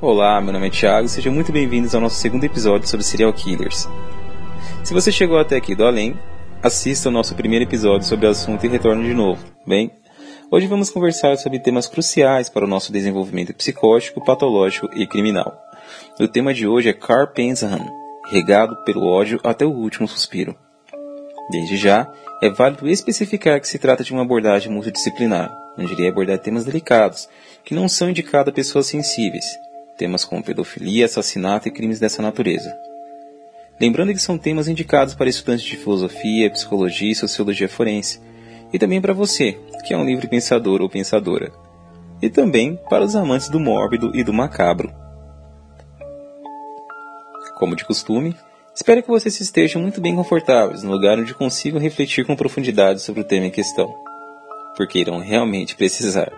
Olá, meu nome é Thiago e sejam muito bem-vindos ao nosso segundo episódio sobre serial killers. Se você chegou até aqui do além, assista o nosso primeiro episódio sobre o assunto e retorne de novo, bem? Hoje vamos conversar sobre temas cruciais para o nosso desenvolvimento psicótico, patológico e criminal. O tema de hoje é Carl regado pelo ódio até o último suspiro. Desde já, é válido especificar que se trata de uma abordagem multidisciplinar, onde irei abordar temas delicados, que não são indicados a pessoas sensíveis, temas como pedofilia, assassinato e crimes dessa natureza. Lembrando que são temas indicados para estudantes de filosofia, psicologia e sociologia forense, e também para você, que é um livre pensador ou pensadora, e também para os amantes do mórbido e do macabro. Como de costume, espero que vocês estejam muito bem confortáveis no lugar onde consigam refletir com profundidade sobre o tema em questão, porque irão realmente precisar.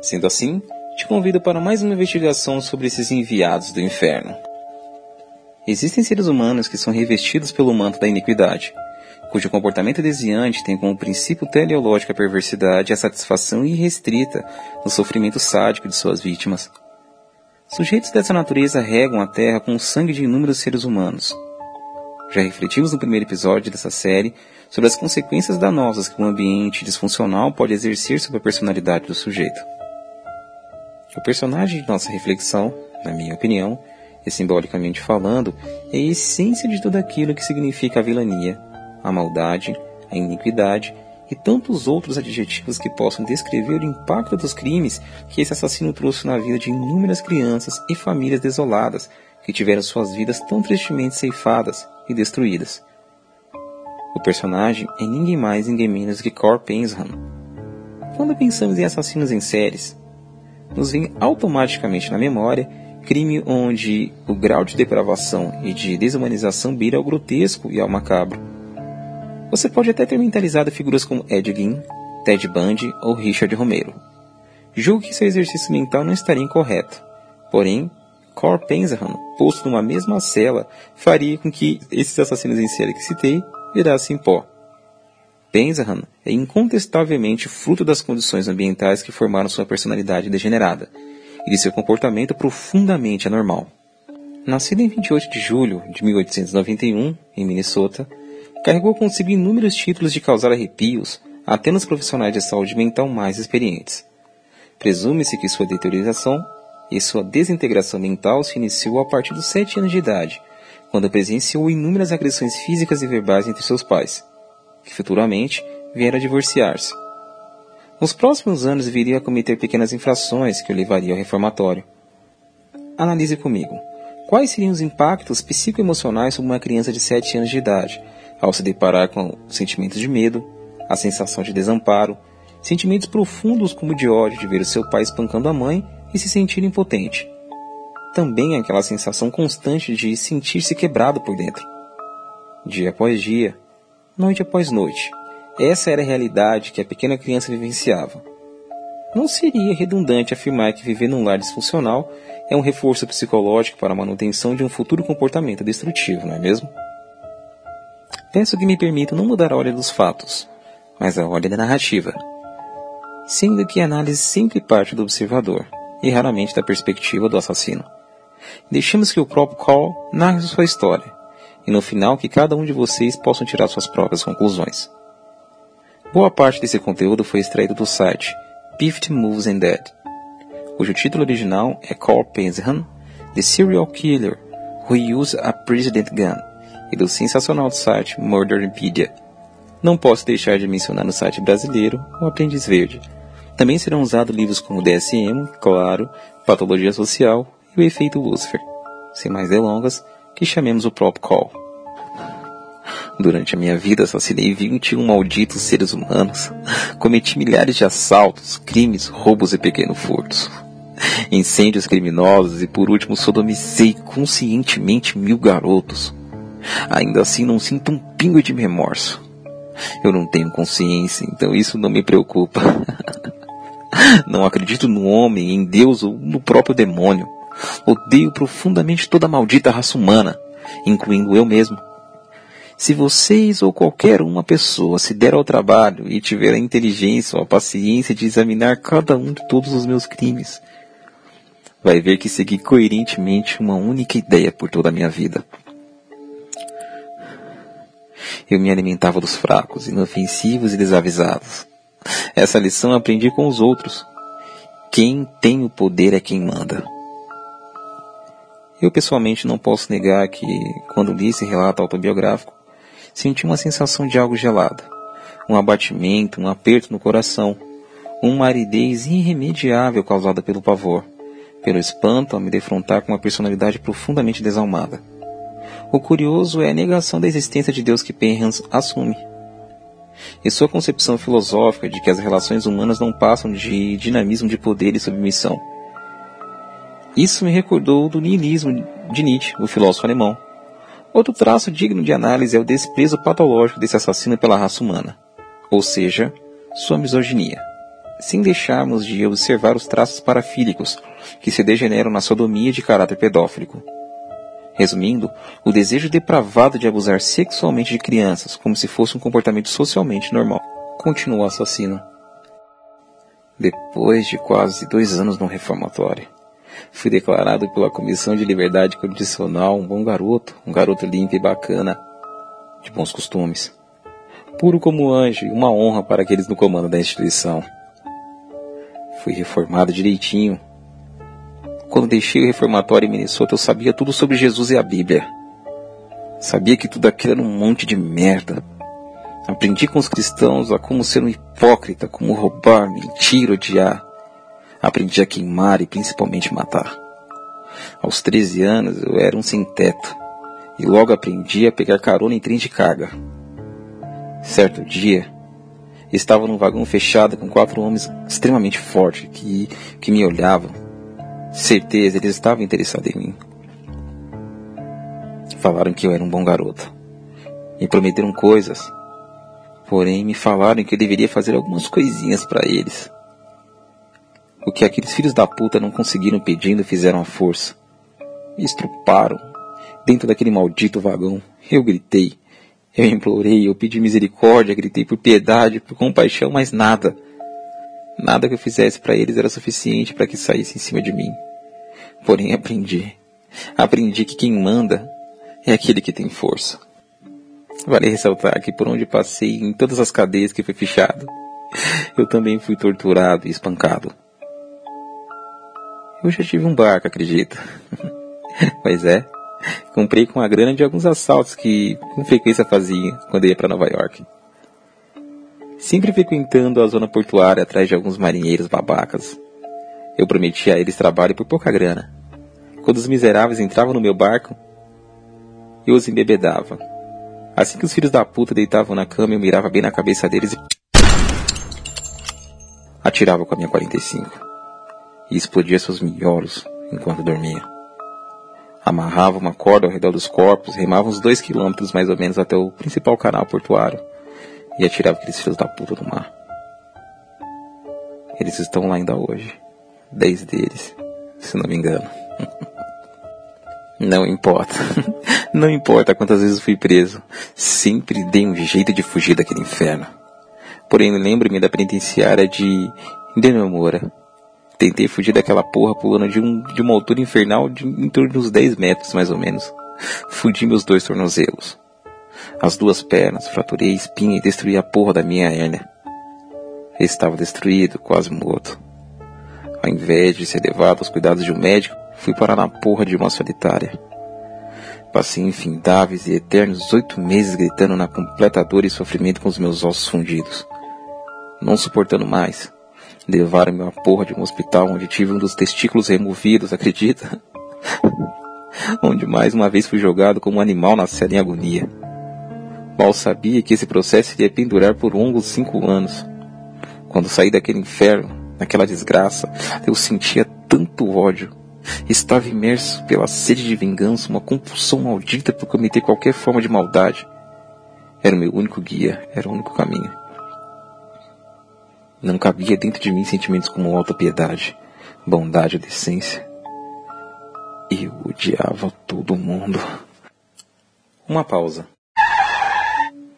Sendo assim, te convido para mais uma investigação sobre esses enviados do inferno. Existem seres humanos que são revestidos pelo manto da iniquidade, cujo comportamento desviante tem como princípio teleológico a perversidade e a satisfação irrestrita no sofrimento sádico de suas vítimas. Sujeitos dessa natureza regam a terra com o sangue de inúmeros seres humanos. Já refletimos no primeiro episódio dessa série sobre as consequências danosas que um ambiente disfuncional pode exercer sobre a personalidade do sujeito. O personagem de nossa reflexão, na minha opinião, e simbolicamente falando, é a essência de tudo aquilo que significa a vilania, a maldade, a iniquidade e tantos outros adjetivos que possam descrever o impacto dos crimes que esse assassino trouxe na vida de inúmeras crianças e famílias desoladas que tiveram suas vidas tão tristemente ceifadas e destruídas. O personagem é ninguém mais ninguém menos que Cor Pensham. Quando pensamos em assassinos em séries, nos vem automaticamente na memória crime onde o grau de depravação e de desumanização beira ao grotesco e ao macabro. Você pode até ter mentalizado figuras como Ed Gein, Ted Bundy ou Richard Romero. Julgo que seu exercício mental não estaria incorreto. Porém, Cor Penzaham, posto numa mesma cela, faria com que esses assassinos em série que citei virassem pó. Benzahan é incontestavelmente fruto das condições ambientais que formaram sua personalidade degenerada e de seu comportamento profundamente anormal. Nascido em 28 de julho de 1891, em Minnesota, carregou consigo inúmeros títulos de causar arrepios até nos profissionais de saúde mental mais experientes. Presume-se que sua deterioração e sua desintegração mental se iniciou a partir dos sete anos de idade, quando presenciou inúmeras agressões físicas e verbais entre seus pais que futuramente viera a divorciar-se. Nos próximos anos viria a cometer pequenas infrações que o levariam ao reformatório. Analise comigo. Quais seriam os impactos psicoemocionais sobre uma criança de 7 anos de idade, ao se deparar com sentimentos de medo, a sensação de desamparo, sentimentos profundos como de ódio de ver o seu pai espancando a mãe e se sentir impotente. Também aquela sensação constante de sentir-se quebrado por dentro. Dia após dia, noite após noite. Essa era a realidade que a pequena criança vivenciava. Não seria redundante afirmar que viver num lar disfuncional é um reforço psicológico para a manutenção de um futuro comportamento destrutivo, não é mesmo? Peço que me permitam não mudar a ordem dos fatos, mas a ordem da narrativa, sendo que a análise sempre parte do observador e raramente da perspectiva do assassino. Deixemos que o próprio Call narre sua história, e no final que cada um de vocês possam tirar suas próprias conclusões. Boa parte desse conteúdo foi extraído do site 50 Moves and Dead, cujo título original é Carl Penzhan, The Serial Killer Who Used a President Gun, e do sensacional site Murderpedia. Não posso deixar de mencionar no site brasileiro O Aprendiz Verde. Também serão usados livros como DSM, Claro, Patologia Social e O Efeito Lucifer. Sem mais delongas, que chamemos o próprio Call. Durante a minha vida assassinei 21 malditos seres humanos, cometi milhares de assaltos, crimes, roubos e pequenos furtos, incêndios criminosos e por último sodomicei conscientemente mil garotos. Ainda assim não sinto um pingo de remorso. Eu não tenho consciência, então isso não me preocupa. não acredito no homem, em Deus ou no próprio demônio. Odeio profundamente toda a maldita raça humana, incluindo eu mesmo. Se vocês ou qualquer uma pessoa se der ao trabalho e tiver a inteligência ou a paciência de examinar cada um de todos os meus crimes, vai ver que segui coerentemente uma única ideia por toda a minha vida. Eu me alimentava dos fracos, inofensivos e desavisados. Essa lição aprendi com os outros. Quem tem o poder é quem manda. Eu pessoalmente não posso negar que, quando li esse relato autobiográfico, senti uma sensação de algo gelado, um abatimento, um aperto no coração, uma aridez irremediável causada pelo pavor, pelo espanto ao me defrontar com uma personalidade profundamente desalmada. O curioso é a negação da existência de Deus que Penhans assume. E sua concepção filosófica de que as relações humanas não passam de dinamismo de poder e submissão. Isso me recordou do niilismo de Nietzsche, o filósofo alemão. Outro traço digno de análise é o desprezo patológico desse assassino pela raça humana, ou seja, sua misoginia, sem deixarmos de observar os traços parafílicos que se degeneram na sodomia de caráter pedófilico. Resumindo, o desejo depravado de abusar sexualmente de crianças, como se fosse um comportamento socialmente normal. Continua o assassino. Depois de quase dois anos no reformatório, fui declarado pela Comissão de Liberdade Condicional um bom garoto, um garoto limpo e bacana, de bons costumes. Puro como anjo e uma honra para aqueles no comando da instituição. Fui reformado direitinho, quando deixei o reformatório em Minnesota, eu sabia tudo sobre Jesus e a Bíblia. Sabia que tudo aquilo era um monte de merda. Aprendi com os cristãos a como ser um hipócrita, como roubar, mentir, odiar. Aprendi a queimar e principalmente matar. Aos 13 anos eu era um sem-teto e logo aprendi a pegar carona em trem de carga. Certo dia, estava num vagão fechado com quatro homens extremamente fortes que, que me olhavam Certeza, eles estavam interessados em mim. Falaram que eu era um bom garoto. Me prometeram coisas. Porém, me falaram que eu deveria fazer algumas coisinhas para eles. O que aqueles filhos da puta não conseguiram pedindo fizeram à força. Me estruparam. Dentro daquele maldito vagão, eu gritei. Eu implorei, eu pedi misericórdia, gritei por piedade, por compaixão, mas nada. Nada que eu fizesse para eles era suficiente para que saísse em cima de mim. Porém aprendi. Aprendi que quem manda é aquele que tem força. Vale ressaltar que por onde passei, em todas as cadeias que fui fichado, eu também fui torturado e espancado. Eu já tive um barco, acredita? pois é, comprei com a grana de alguns assaltos que com frequência fazia quando ia para Nova York sempre frequentando a zona portuária atrás de alguns marinheiros babacas. Eu prometia a eles trabalho por pouca grana. Quando os miseráveis entravam no meu barco, eu os embebedava. Assim que os filhos da puta deitavam na cama, eu mirava bem na cabeça deles e atirava com a minha 45 e explodia seus miolos enquanto dormia. Amarrava uma corda ao redor dos corpos, remava uns dois quilômetros mais ou menos até o principal canal portuário e atirava aqueles filhos da puta do mar. Eles estão lá ainda hoje. Dez deles, se não me engano. Não importa. Não importa quantas vezes fui preso. Sempre dei um jeito de fugir daquele inferno. Porém, lembro-me da penitenciária de Indenomora. Tentei fugir daquela porra pulando de, um, de uma altura infernal de em torno de uns 10 metros, mais ou menos. Fudi meus dois tornozelos as duas pernas, fraturei a espinha e destruí a porra da minha hérnia. Estava destruído, quase morto. Ao invés de ser levado aos cuidados de um médico, fui parar na porra de uma solitária. Passei infindáveis e eternos oito meses gritando na completa dor e sofrimento com os meus ossos fundidos. Não suportando mais, levaram-me a porra de um hospital onde tive um dos testículos removidos, acredita? onde mais uma vez fui jogado como um animal na cela em agonia. Mal sabia que esse processo iria pendurar por longos cinco anos. Quando saí daquele inferno, naquela desgraça, eu sentia tanto ódio. Estava imerso pela sede de vingança, uma compulsão maldita por cometer qualquer forma de maldade. Era o meu único guia, era o único caminho. Não cabia dentro de mim sentimentos como alta piedade, bondade ou decência. Eu odiava todo mundo. Uma pausa.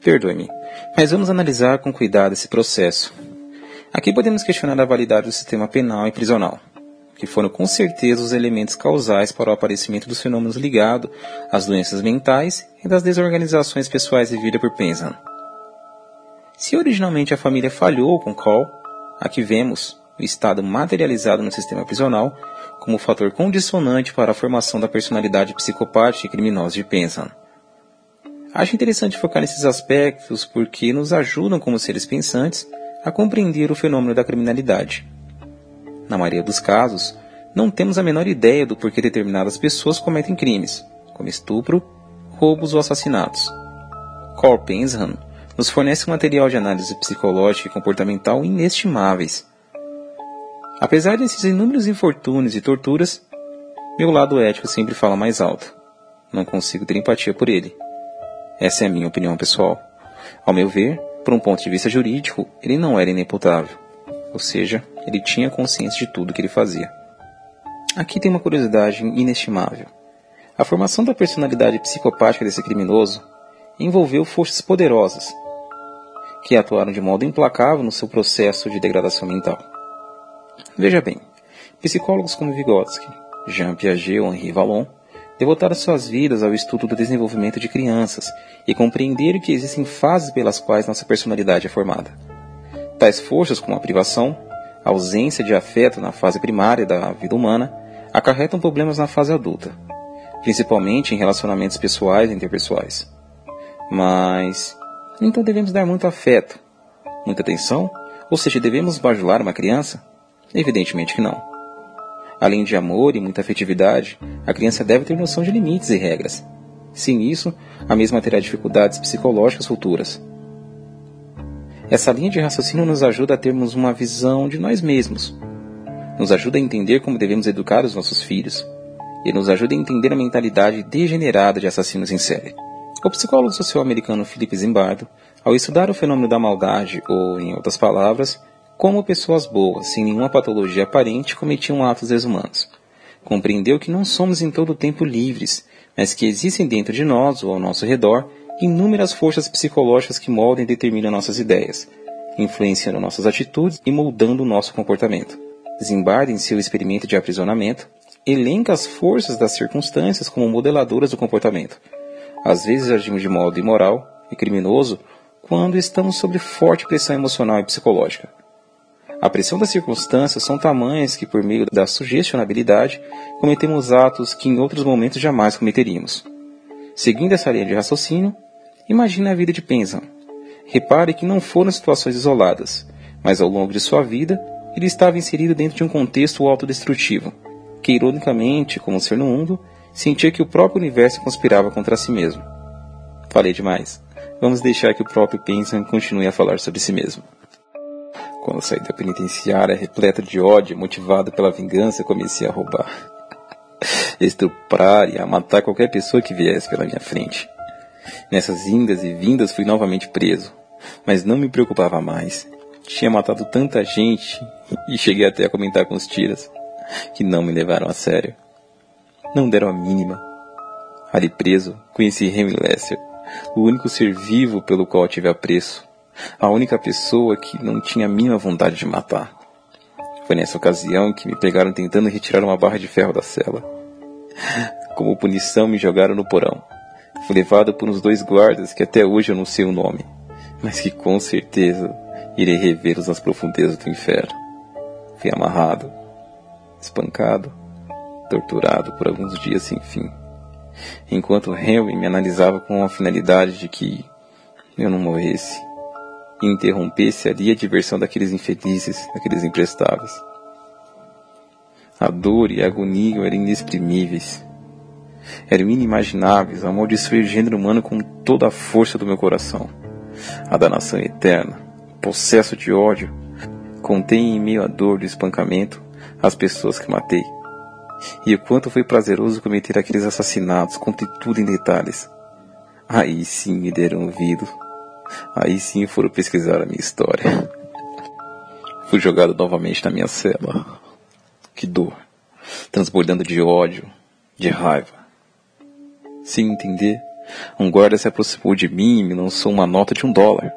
Perdoe-me, mas vamos analisar com cuidado esse processo. Aqui podemos questionar a validade do sistema penal e prisional. que foram com certeza os elementos causais para o aparecimento dos fenômenos ligados às doenças mentais e das desorganizações pessoais de vida por Penzan. Se originalmente a família falhou com Cole, aqui vemos o estado materializado no sistema prisional como fator condicionante para a formação da personalidade psicopática e criminosa de Penzan. Acho interessante focar nesses aspectos porque nos ajudam como seres pensantes a compreender o fenômeno da criminalidade. Na maioria dos casos, não temos a menor ideia do porquê determinadas pessoas cometem crimes, como estupro, roubos ou assassinatos. Carl Pensham nos fornece um material de análise psicológica e comportamental inestimáveis. Apesar desses inúmeros infortúnios e torturas, meu lado ético sempre fala mais alto. Não consigo ter empatia por ele. Essa é a minha opinião pessoal. Ao meu ver, por um ponto de vista jurídico, ele não era inimputável ou seja, ele tinha consciência de tudo que ele fazia. Aqui tem uma curiosidade inestimável. A formação da personalidade psicopática desse criminoso envolveu forças poderosas que atuaram de modo implacável no seu processo de degradação mental. Veja bem, psicólogos como Vygotsky, Jean Piaget ou Henri Vallon devotaram suas vidas ao estudo do desenvolvimento de crianças e compreenderam que existem fases pelas quais nossa personalidade é formada. Tais forças, como a privação, a ausência de afeto na fase primária da vida humana, acarretam problemas na fase adulta, principalmente em relacionamentos pessoais e interpessoais. Mas, então devemos dar muito afeto, muita atenção? Ou seja, devemos bajular uma criança? Evidentemente que não. Além de amor e muita afetividade, a criança deve ter noção de limites e regras. Sem isso, a mesma terá dificuldades psicológicas futuras, essa linha de raciocínio nos ajuda a termos uma visão de nós mesmos, nos ajuda a entender como devemos educar os nossos filhos e nos ajuda a entender a mentalidade degenerada de assassinos em série. O psicólogo social americano Philip Zimbardo, ao estudar o fenômeno da maldade, ou, em outras palavras, como pessoas boas, sem nenhuma patologia aparente, cometiam atos desumanos, compreendeu que não somos em todo o tempo livres, mas que existem dentro de nós ou ao nosso redor inúmeras forças psicológicas que moldam e determinam nossas ideias, influenciando nossas atitudes e moldando o nosso comportamento. Zimbardo, em seu experimento de aprisionamento, elenca as forças das circunstâncias como modeladoras do comportamento. Às vezes agimos de modo imoral e criminoso quando estamos sob forte pressão emocional e psicológica. A pressão das circunstâncias são tamanhas que, por meio da sugestionabilidade, cometemos atos que em outros momentos jamais cometeríamos. Seguindo essa linha de raciocínio, Imagine a vida de Penzan. Repare que não foram situações isoladas, mas ao longo de sua vida, ele estava inserido dentro de um contexto autodestrutivo, que ironicamente, como ser no mundo, sentia que o próprio universo conspirava contra si mesmo. Falei demais. Vamos deixar que o próprio Penzan continue a falar sobre si mesmo. Quando saí da penitenciária, repleta de ódio, motivado pela vingança, comecei a roubar, estuprar e a matar qualquer pessoa que viesse pela minha frente. Nessas indas e vindas fui novamente preso, mas não me preocupava mais. Tinha matado tanta gente e cheguei até a comentar com os tiras que não me levaram a sério. Não deram a mínima. Ali preso, conheci Henry Lester, o único ser vivo pelo qual tive apreço, a única pessoa que não tinha a mínima vontade de matar. Foi nessa ocasião que me pegaram tentando retirar uma barra de ferro da cela. Como punição, me jogaram no porão. Fui levado por uns dois guardas que até hoje eu não sei o nome, mas que com certeza irei revê-los nas profundezas do inferno. Fui amarrado, espancado, torturado por alguns dias sem fim, enquanto Henry me analisava com a finalidade de que eu não morresse e interrompesse ali a diversão daqueles infelizes, daqueles imprestáveis. A dor e a agonia eram inexprimíveis eram inimagináveis, amaldiçoei o gênero humano com toda a força do meu coração. A danação eterna, possesso de ódio, contém em meio à dor do espancamento as pessoas que matei. E o quanto foi prazeroso cometer aqueles assassinatos, contei tudo em detalhes. Aí sim me deram ouvido. Aí sim foram pesquisar a minha história. Fui jogado novamente na minha cela. Que dor. Transbordando de ódio, de raiva. Sem entender, um guarda se aproximou de mim e me lançou uma nota de um dólar,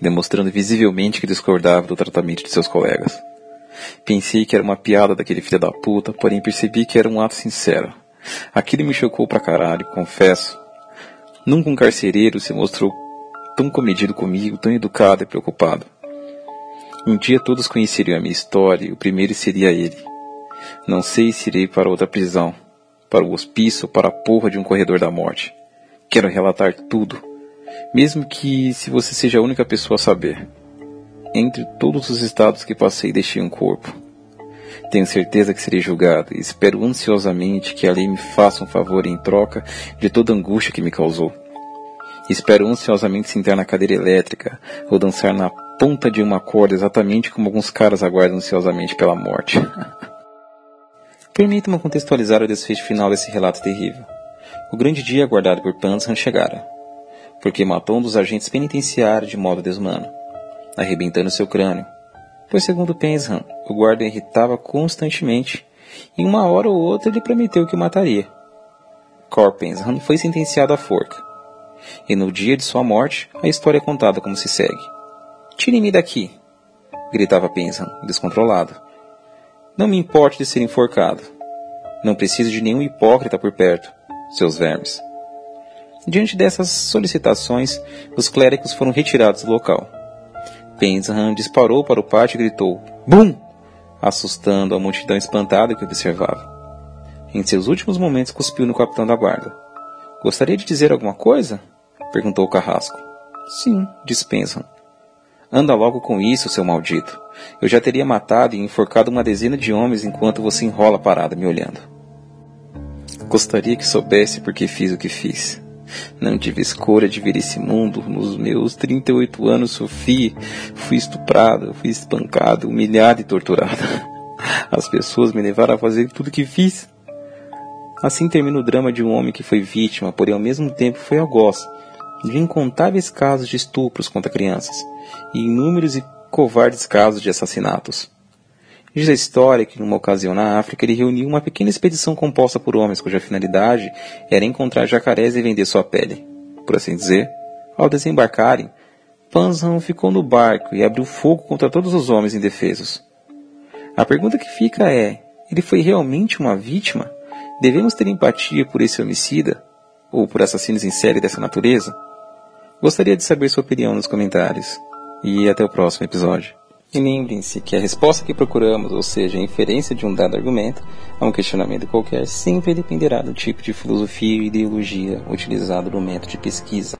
demonstrando visivelmente que discordava do tratamento de seus colegas. Pensei que era uma piada daquele filho da puta, porém percebi que era um ato sincero. Aquilo me chocou pra caralho, confesso. Nunca um carcereiro se mostrou tão comedido comigo, tão educado e preocupado. Um dia todos conheceriam a minha história e o primeiro seria ele. Não sei se irei para outra prisão, para o hospício ou para a porra de um corredor da morte. Quero relatar tudo, mesmo que se você seja a única pessoa a saber. Entre todos os estados que passei, deixei um corpo. Tenho certeza que serei julgado e espero ansiosamente que a lei me faça um favor em troca de toda a angústia que me causou. Espero ansiosamente sentar na cadeira elétrica ou dançar na ponta de uma corda exatamente como alguns caras aguardam ansiosamente pela morte. Permita-me contextualizar o desfecho final desse relato terrível. O grande dia aguardado por Panzan chegara, porque matou um dos agentes penitenciários de modo desumano, arrebentando seu crânio, pois segundo Penzham, o guarda irritava constantemente e uma hora ou outra ele prometeu que o mataria. Cor Penzham foi sentenciado à forca, e no dia de sua morte a história é contada como se segue. Tire-me daqui! gritava Penzham, descontrolado. Não me importe de ser enforcado. Não preciso de nenhum hipócrita por perto, seus vermes. Diante dessas solicitações, os clérigos foram retirados do local. Penzham disparou para o pátio e gritou BUM! assustando a multidão espantada que observava. Em seus últimos momentos cuspiu no capitão da guarda. Gostaria de dizer alguma coisa? perguntou o carrasco. Sim, disse Penzham. Anda logo com isso, seu maldito. Eu já teria matado e enforcado uma dezena de homens enquanto você enrola parada me olhando. Gostaria que soubesse por que fiz o que fiz. Não tive escolha de vir esse mundo. Nos meus 38 anos sofri, fui estuprado, fui espancado, humilhado e torturado. As pessoas me levaram a fazer tudo o que fiz. Assim termina o drama de um homem que foi vítima, porém ao mesmo tempo foi algoz de incontáveis casos de estupros contra crianças e inúmeros e covardes casos de assassinatos. Diz a história que, numa ocasião na África, ele reuniu uma pequena expedição composta por homens cuja finalidade era encontrar jacarés e vender sua pele. Por assim dizer, ao desembarcarem, Panzan ficou no barco e abriu fogo contra todos os homens indefesos. A pergunta que fica é: ele foi realmente uma vítima? Devemos ter empatia por esse homicida? Ou por assassinos em série dessa natureza? Gostaria de saber sua opinião nos comentários. E até o próximo episódio. E lembrem-se que a resposta que procuramos, ou seja, a inferência de um dado argumento a um questionamento qualquer, sempre dependerá do tipo de filosofia e ideologia utilizado no método de pesquisa.